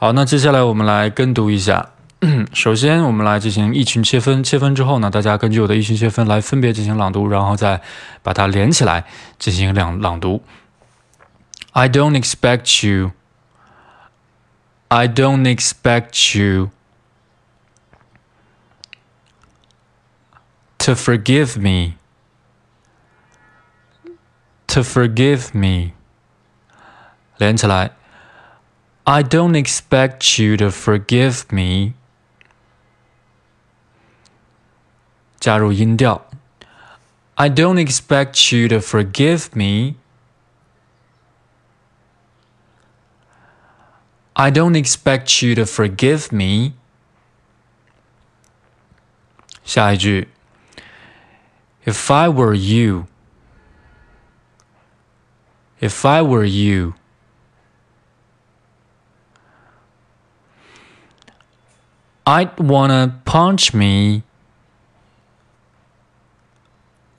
好，那接下来我们来跟读一下。首先，我们来进行一群切分。切分之后呢，大家根据我的一群切分来分别进行朗读，然后再把它连起来进行两朗读。I don't expect you. I don't expect you to forgive me. To forgive me. 连起来。I don't expect you to forgive me. 加入音调。I don't expect you to forgive me. I don't expect you to forgive me. 下一句。If I were you. If I were you. I'd wanna punch me.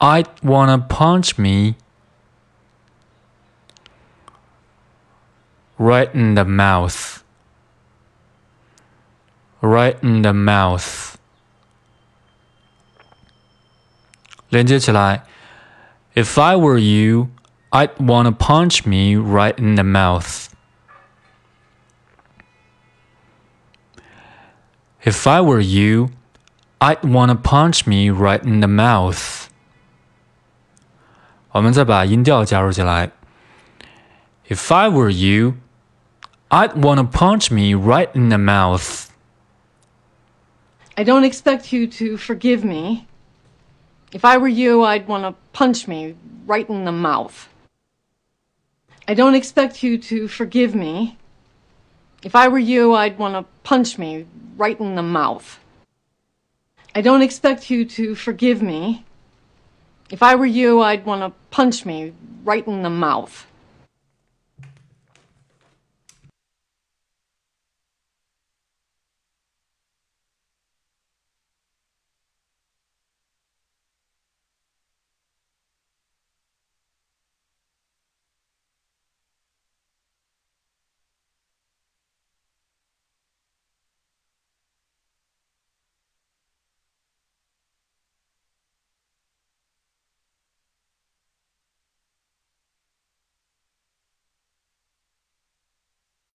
I'd wanna punch me right in the mouth. Right in the mouth. 连接起来。If I were you, I'd wanna punch me right in the mouth. If I were you, I'd wanna punch me right in the mouth. 我们再把音调加入进来。If I were you, I'd wanna punch me right in the mouth. I don't expect you to forgive me. If I were you, I'd want to punch me right in the mouth. I don't expect you to forgive me. If I were you, I'd want to punch me right in the mouth. I don't expect you to forgive me. If I were you, I'd want to punch me right in the mouth.